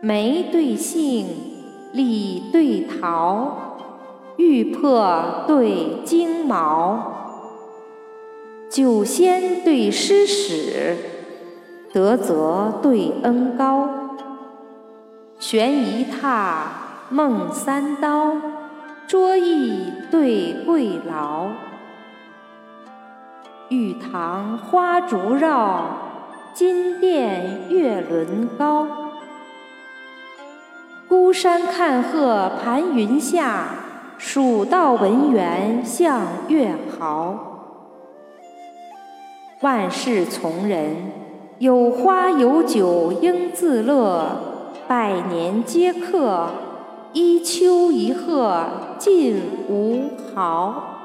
梅对杏，李对桃，玉珀对金毛。酒仙对诗史，德泽对恩高。悬一榻梦三刀，桌椅对桂劳。玉堂花烛绕，金殿月轮高。孤山看鹤盘云下，蜀道闻猿向月豪。万事从人，有花有酒应自乐。百年皆客，一丘一壑尽无豪。